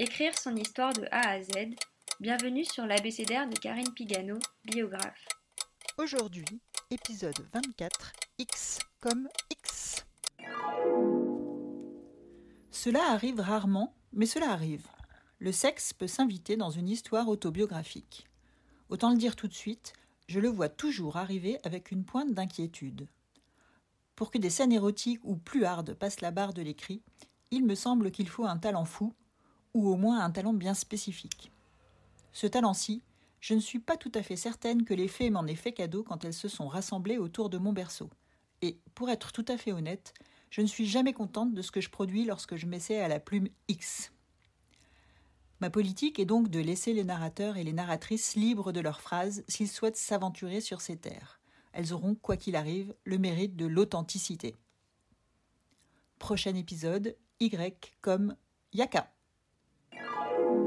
Écrire son histoire de A à Z. Bienvenue sur l'abécédaire de Karine Pigano, biographe. Aujourd'hui, épisode 24, X comme X. Cela arrive rarement, mais cela arrive. Le sexe peut s'inviter dans une histoire autobiographique. Autant le dire tout de suite, je le vois toujours arriver avec une pointe d'inquiétude. Pour que des scènes érotiques ou plus hardes passent la barre de l'écrit, il me semble qu'il faut un talent fou, ou au moins un talent bien spécifique. Ce talent-ci, je ne suis pas tout à fait certaine que les fées m'en aient fait cadeau quand elles se sont rassemblées autour de mon berceau. Et, pour être tout à fait honnête, je ne suis jamais contente de ce que je produis lorsque je m'essaie à la plume X. Ma politique est donc de laisser les narrateurs et les narratrices libres de leurs phrases s'ils souhaitent s'aventurer sur ces terres. Elles auront, quoi qu'il arrive, le mérite de l'authenticité. Prochain épisode, Y comme Yaka. thank you